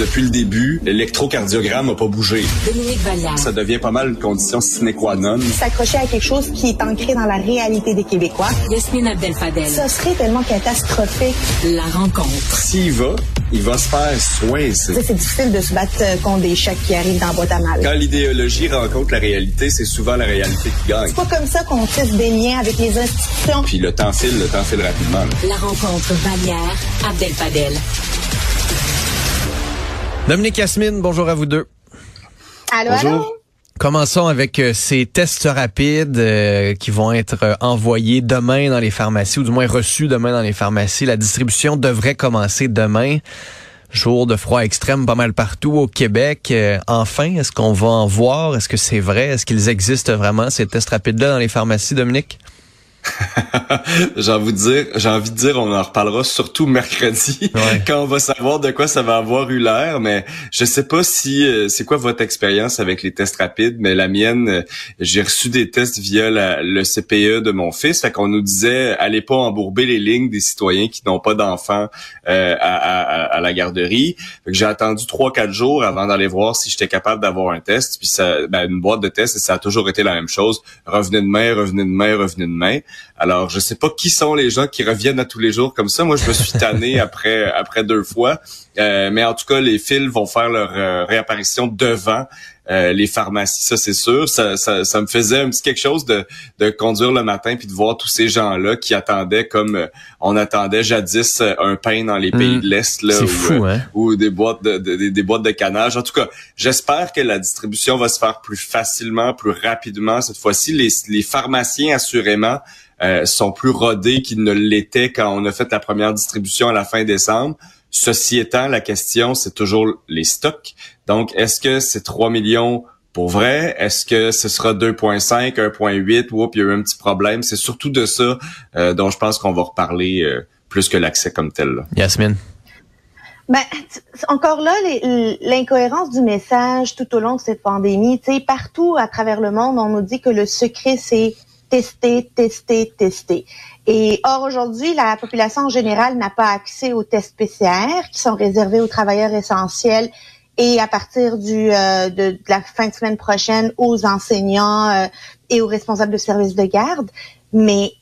Depuis le début, l'électrocardiogramme n'a pas bougé. Dominique Vallière. Ça devient pas mal une condition sine qua non. S'accrocher à quelque chose qui est ancré dans la réalité des Québécois. Yasmine Abdel-Fadel. Ce serait tellement catastrophique. La rencontre. S'il va, il va se faire soin. C'est difficile de se battre euh, contre des chocs qui arrivent dans la boîte à mal. Quand l'idéologie rencontre la réalité, c'est souvent la réalité qui gagne. C'est pas comme ça qu'on tisse des liens avec les institutions. Puis le temps file, le temps file rapidement. là. La rencontre Vallière Abdel-Fadel. Dominique Yasmine, bonjour à vous deux. Allô, Bonjour. allô? Commençons avec euh, ces tests rapides euh, qui vont être euh, envoyés demain dans les pharmacies, ou du moins reçus demain dans les pharmacies. La distribution devrait commencer demain. Jour de froid extrême pas mal partout au Québec. Euh, enfin, est-ce qu'on va en voir? Est-ce que c'est vrai? Est-ce qu'ils existent vraiment, ces tests rapides-là, dans les pharmacies, Dominique? j'ai envie de dire, j'ai envie de dire, on en reparlera surtout mercredi Ouais. quand on va savoir de quoi ça va avoir eu l'air. Mais je sais pas si euh, c'est quoi votre expérience avec les tests rapides, mais la mienne, euh, j'ai reçu des tests via la- le CPE de mon fils. Fait qu'on nous disait, allez pas embourber les lignes des citoyens qui n'ont pas d'enfants euh, à, à- à- la garderie. Fait que j'ai attendu trois quatre jours avant d'aller voir si j'étais capable d'avoir un test. Puis ça, ben, une boîte de tests, et ça a toujours été la même chose. Revenez demain, revenez demain, revenez demain. Alors, je sais pas qui sont les gens qui reviennent à tous les jours comme ça. Moi, je me suis tanné après après deux fois. Euh, mais en tout cas, les fils vont faire leur euh, réapparition devant euh, les pharmacies, ça c'est sûr. Ça, ça, ça me faisait un petit quelque chose de, de conduire le matin puis de voir tous ces gens-là qui attendaient comme on attendait jadis un pain dans les pays Mm. de l'Est. là, fou, hein? ou des boîtes de, de- des- des boîtes de canage. En tout cas, j'espère que la distribution va se faire plus facilement, plus rapidement cette fois-ci. Les, les pharmaciens, assurément, euh, sont plus rodés qu'ils ne l'étaient quand on a fait la première distribution à la fin décembre. Ceci étant, la question, c'est toujours les stocks. Donc, est-ce que c'est 3 millions pour vrai? Est-ce que ce sera 2.5, 1.8? Oups, il y a eu un petit problème. C'est surtout de ça euh, dont je pense qu'on va reparler euh, plus que l'accès comme tel. là. Yasmine? Ben, encore là, l'incohérence du message tout au long de cette pandémie, tu sais, partout à travers le monde, on nous dit que le secret, c'est tester, tester, tester. Et or, aujourd'hui, la population en général n'a pas accès aux tests PCR qui sont réservés aux travailleurs essentiels et à partir du euh, de, de la fin de semaine prochaine aux enseignants euh, et aux responsables de services de garde. Mais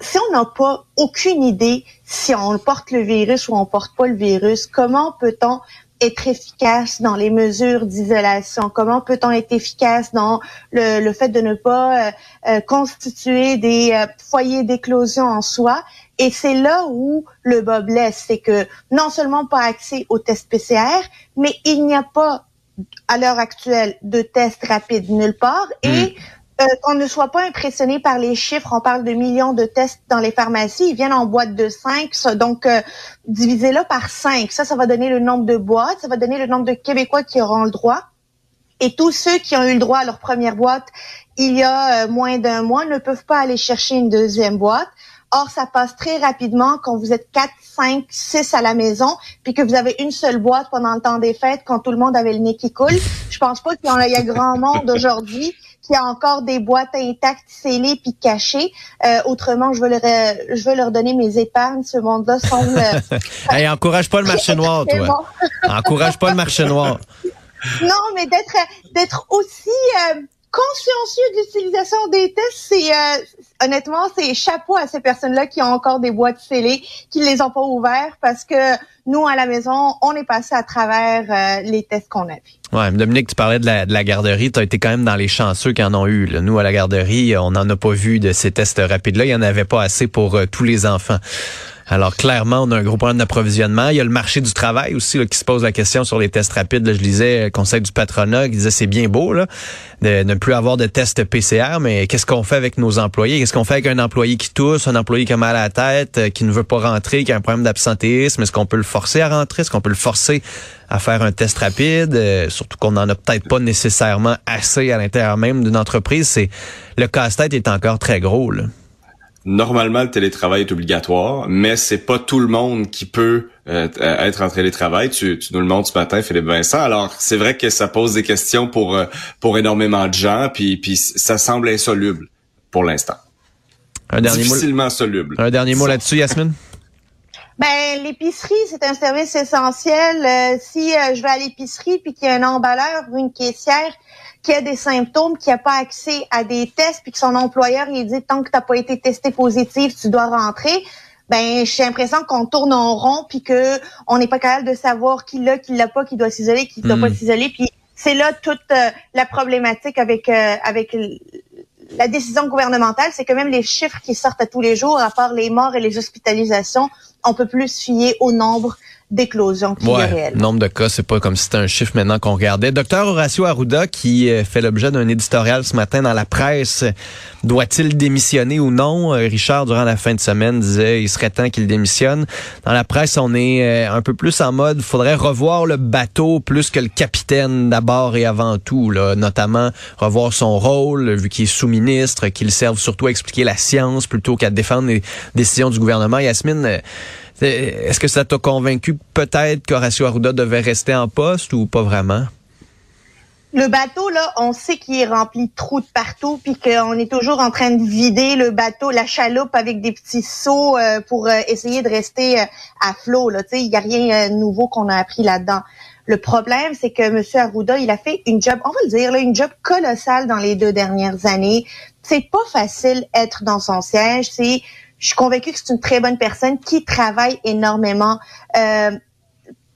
si on n'a pas aucune idée si on porte le virus ou on porte pas le virus, comment peut-on être efficace dans les mesures d'isolation? Comment peut-on être efficace dans le, fait de ne pas euh, euh, constituer des euh, foyers d'éclosion en soi? Et c'est là où le bas blesse, c'est que non seulement pas accès aux tests PCR, mais il n'y a pas à l'heure actuelle de tests rapides nulle part et euh, qu'on ne soit pas impressionné par les chiffres. On parle de millions de tests dans les pharmacies. Ils viennent en boîte de 5. Ça, donc, euh, divisez-le par 5. Ça, ça va donner le nombre de boîtes. Ça va donner le nombre de Québécois qui auront le droit. Et tous ceux qui ont eu le droit à leur première boîte il y a euh, moins d'un mois ne peuvent pas aller chercher une deuxième boîte. Or, ça passe très rapidement quand vous êtes 4, 5, 6 à la maison, puis que vous avez une seule boîte pendant le temps des fêtes, quand tout le monde avait le nez qui coule. Je pense pas qu'il y a grand monde aujourd'hui qui a encore des boîtes intactes, scellées puis cachées. Euh, autrement, je veux leur, je veux leur donner mes épargnes. Ce monde-là sont euh, Hey, encourage pas le marché noir, toi. Encourage pas le marché noir. Non, mais d'être d'être aussi euh, consciencieux de l'utilisation des tests, c'est euh, honnêtement, c'est chapeau à ces personnes-là qui ont encore des boîtes scellées, qui les ont pas ouvertes parce que nous à la maison, on est passé à travers euh, les tests qu'on a vus. Ouais, Dominique, tu parlais de la, de la garderie. Tu as été quand même dans les chanceux qui en ont eu. là. Nous, à la garderie, on n'en a pas vu de ces tests rapides-là. Il n'y en avait pas assez pour euh, tous les enfants. Alors, clairement, on a un gros problème d'approvisionnement. Il y a le marché du travail aussi là, qui se pose la question sur les tests rapides. Je lisais le conseil du patronat qui disait c'est bien beau de ne plus avoir de tests PCR, mais qu'est-ce qu'on fait avec nos employés? Qu'est-ce qu'on fait avec un employé qui tousse, un employé qui a mal à la tête, euh, qui ne veut pas rentrer, qui a un problème d'absentéisme? Est-ce qu'on peut le forcer à rentrer? Est-ce qu'on peut le forcer à faire un test rapide? Euh, surtout qu'on n'en a peut-être pas nécessairement assez à l'intérieur même d'une entreprise. C'est Le casse-tête est encore très gros. Là. Normalement, le télétravail est obligatoire, mais c'est pas tout le monde qui peut euh, être en télétravail. Tu, tu nous le montres ce matin, Philippe Vincent. Alors, c'est vrai que ça pose des questions pour euh, pour énormément de gens, puis puis ça semble insoluble pour l'instant. Un dernier mot, Difficilement soluble. un dernier mot là-dessus, Yasmine? Ben l'épicerie, c'est un service essentiel. Euh, si euh, je vais à l'épicerie puis qu'il y a un emballeur ou une caissière qui a des symptômes, qui n'a pas accès à des tests, puis que son employeur il dit tant que tu n'as pas été testé positif, tu dois rentrer. Ben j'ai l'impression qu'on tourne en rond puis que on n'est pas capable de savoir qui l'a, qui l'a pas, qui doit s'isoler, qui doit pas Hmm. s'isoler. Puis c'est là toute euh, la problématique avec euh, avec la décision gouvernementale, c'est que même les chiffres qui sortent à tous les jours, à part les morts et les hospitalisations, on peut plus fier au nombre y a Ouais, réellement. nombre de cas, c'est pas comme si c'était un chiffre maintenant qu'on regardait. Docteur Horacio Arruda, qui euh, fait l'objet d'un éditorial ce matin dans la presse, doit-il démissionner ou non? Euh, Richard, durant la fin de semaine, disait il serait temps qu'il démissionne. Dans la presse, on est euh, un peu plus en mode, faudrait revoir le bateau plus que le capitaine d'abord et avant tout, là, notamment revoir son rôle, vu qu'il est sous-ministre, qu'il serve surtout à expliquer la science plutôt qu'à défendre les décisions du gouvernement. Yasmine, est-ce que ça t'a convaincu peut-être qu'Horacio Arruda devait rester en poste ou pas vraiment? Le bateau, là, on sait qu'il est rempli de trous de partout, puis qu'on est toujours en train de vider le bateau, la chaloupe avec des petits seaux euh, pour euh, essayer de rester euh, à flot. Là, il n'y a rien euh, nouveau qu'on a appris là-dedans. Le problème, c'est que M. Arruda, il a fait une job, on va le dire, là, une job colossale dans les deux dernières années. C'est pas facile être dans son siège. C'est, je suis convaincue que c'est une très bonne personne qui travaille énormément. Euh,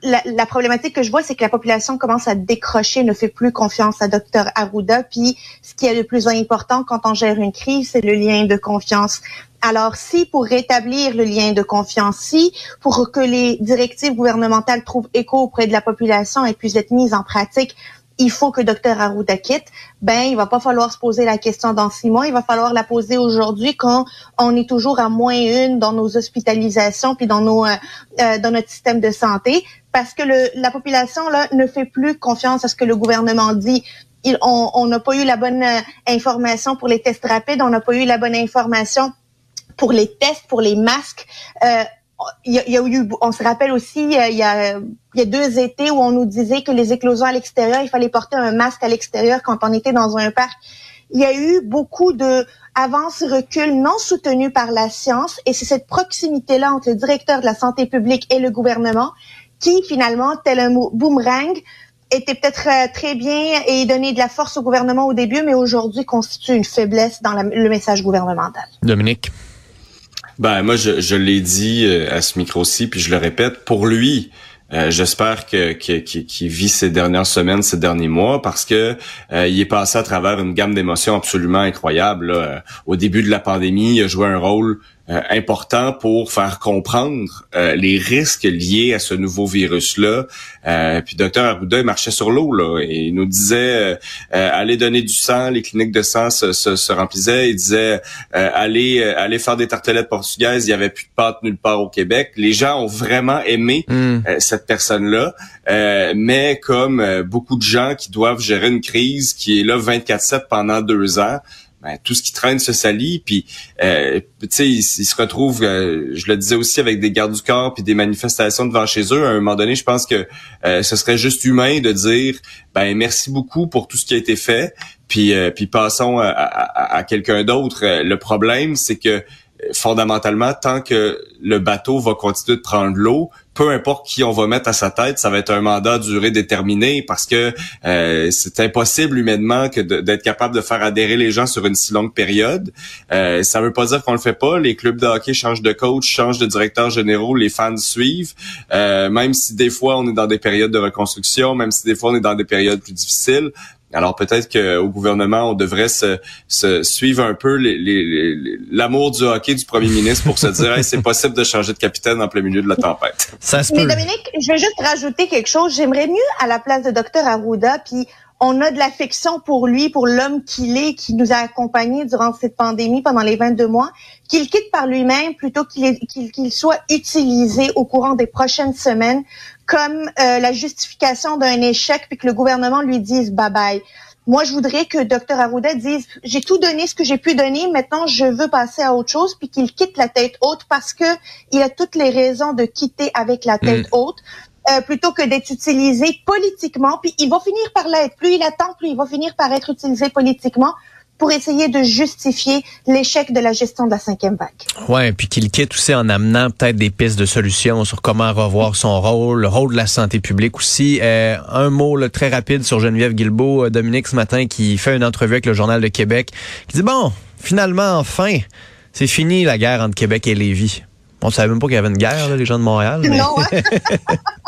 la, la, problématique que je vois, c'est que la population commence à décrocher, ne fait plus confiance à Dr Arruda. Puis, ce qui est le plus important quand on gère une crise, c'est le lien de confiance. Alors, si pour rétablir le lien de confiance, si pour que les directives gouvernementales trouvent écho auprès de la population et puissent être mises en pratique, il faut que Dr Arruda quitte, ben il va pas falloir se poser la question dans six mois, il va falloir la poser aujourd'hui quand on est toujours à moins une dans nos hospitalisations puis dans nos euh, euh, dans notre système de santé parce que le, la population là ne fait plus confiance à ce que le gouvernement dit. On n'a pas eu la bonne euh, information pour les tests rapides, on n'a pas eu la bonne information pour les tests, pour les masques. Il y, a, eu, on se rappelle aussi, il y, a, il y a deux étés où on nous disait que les éclosions à l'extérieur, il fallait porter un masque à l'extérieur quand on était dans un parc. Il y a eu beaucoup de avance-recul non soutenus par la science et c'est cette proximité-là entre le directeur de la santé publique et le gouvernement qui, finalement, tel un boomerang, était peut-être euh, très bien et donner de la force au gouvernement au début, mais aujourd'hui constitue une faiblesse dans le message gouvernemental. Dominique? Ben moi je, l'ai dit euh, à ce micro-ci puis je le répète pour lui euh, J'espère que qu'il qu vit ces dernières semaines, ces derniers mois, parce que euh, il est passé à travers une gamme d'émotions absolument incroyable. Au début de la pandémie, il a joué un rôle euh, important pour faire comprendre euh, les risques liés à ce nouveau virus-là. Euh, puis docteur Arruda il marchait sur l'eau là, et il nous disait euh, allez donner du sang, les cliniques de sang se, se, se remplissaient. Il disait allez aller faire des tartelettes portugaises. Il y avait plus de pâtes nulle part au Québec. Les gens ont vraiment aimé mm. cette personne-là, mais comme beaucoup de gens qui doivent gérer une crise qui est là 24/7 pendant deux ans ben, tout ce qui traîne se salit, puis euh, tu sais, ils, se retrouvent, euh, je le disais aussi avec des gardes du corps puis des manifestations devant chez eux. À un moment donné, je pense que euh, ce serait juste humain de dire, ben merci beaucoup pour tout ce qui a été fait, puis euh, puis passons à, à, à quelqu'un d'autre. Le problème, c'est que fondamentalement, tant que le bateau va continuer de prendre l'eau, peu importe qui on va mettre à sa tête, ça va être un mandat à durée déterminée parce que euh, c'est impossible humainement d'être capable de faire adhérer les gens sur une si longue période. Euh, ça veut pas dire qu'on le fait pas. Les clubs de hockey changent de coach, changent de directeur généraux, les fans suivent. Euh, même si des fois on est dans des périodes de reconstruction, même si des fois on est dans des périodes plus difficiles, alors peut-être qu'au gouvernement, on devrait se, se suivre un peu l'amour du hockey du premier ministre pour se dire hey, c'est possible de changer de capitaine en plein milieu de la tempête. Ça se Mais peut. Dominique, je vais juste rajouter quelque chose. J'aimerais mieux à la place de Dr Arruda, puis on a de l'affection pour lui, pour l'homme qu'il est, qui nous a accompagnés durant cette pandémie pendant les 22 mois, qu'il quitte par lui-même plutôt qu'il qu qu soit utilisé au courant des prochaines semaines comme euh, la justification d'un échec, puis que le gouvernement lui dise bye bye. Moi, je voudrais que Dr Arruda dise j'ai tout donné ce que j'ai pu donner, maintenant je veux passer à autre chose, puis qu'il quitte la tête haute parce que il a toutes les raisons de quitter avec la tête mmh. haute. Euh, plutôt que d'être utilisé politiquement, puis il va finir par l'être. Plus il attend, plus il va finir par être utilisé politiquement. pour essayer de justifier l'échec de la gestion de la cinquième vague. Ouais, puis qu'il quitte aussi en amenant peut-être des pistes de solutions sur comment revoir son rôle, le rôle de la santé publique aussi. Euh, un mot là, très rapide sur Geneviève Guilbeault, euh, Dominique ce matin qui fait une entrevue avec le Journal de Québec, qui dit bon, finalement, enfin, c'est fini la guerre entre Québec et Lévis. On ne savait même pas qu'il y avait une guerre, là, les gens de Montréal. Mais... Non, hein?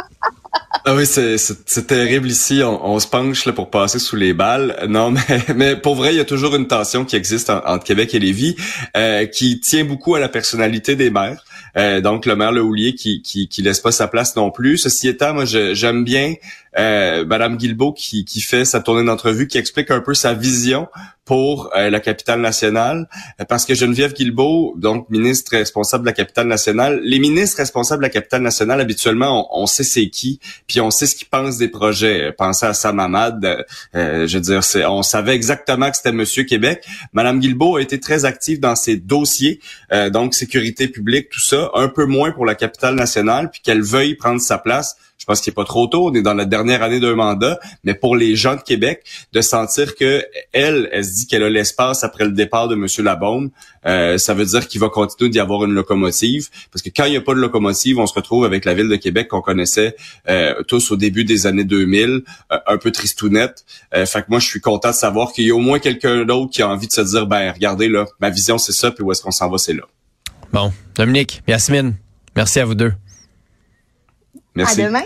Ah oui, c'est, terrible ici. On, on, se penche là pour passer sous les balles. Non, mais, mais pour vrai, il y a toujours une tension qui existe entre Québec et Lévis, euh, qui tient beaucoup à la personnalité des maires. Euh, donc le maire Le Houlier qui, qui, qui laisse pas sa place non plus. Ceci étant, moi j'aime bien euh, Madame Guilbeault qui, qui fait sa tournée d'entrevue, qui explique un peu sa vision pour euh, la capitale nationale, parce que Geneviève Guilbeault, donc ministre responsable de la capitale nationale, les ministres responsables de la capitale nationale, habituellement, on, sait c'est qui, puis on sait ce qu'ils pensent des projets. Pensez à Sam Hamad, euh, je veux dire, on savait exactement que c'était Monsieur Québec. Madame Guilbeault a été très active dans ses dossiers, euh, donc sécurité publique, tout ça, un peu moins pour la capitale nationale, puis qu'elle veuille prendre sa place je pense qu'il est pas trop tôt, on est dans la dernière année d'un mandat, mais pour les gens de Québec, de sentir que elle, elle se dit qu'elle a l'espace après le départ de Monsieur Labaume, euh, ça veut dire qu'il va continuer d'y avoir une locomotive, parce que quand il n'y a pas de locomotive, on se retrouve avec la ville de Québec qu'on connaissait euh, tous au début des années 2000, euh, un peu tristounette. Euh, fait que moi, je suis content de savoir qu'il y a au moins quelqu'un d'autre qui a envie de se dire, ben regardez là, ma vision c'est ça, puis où est-ce qu'on s'en va, c'est là. Bon, Dominique, Yasmine, merci à vous deux. Merci. À demain.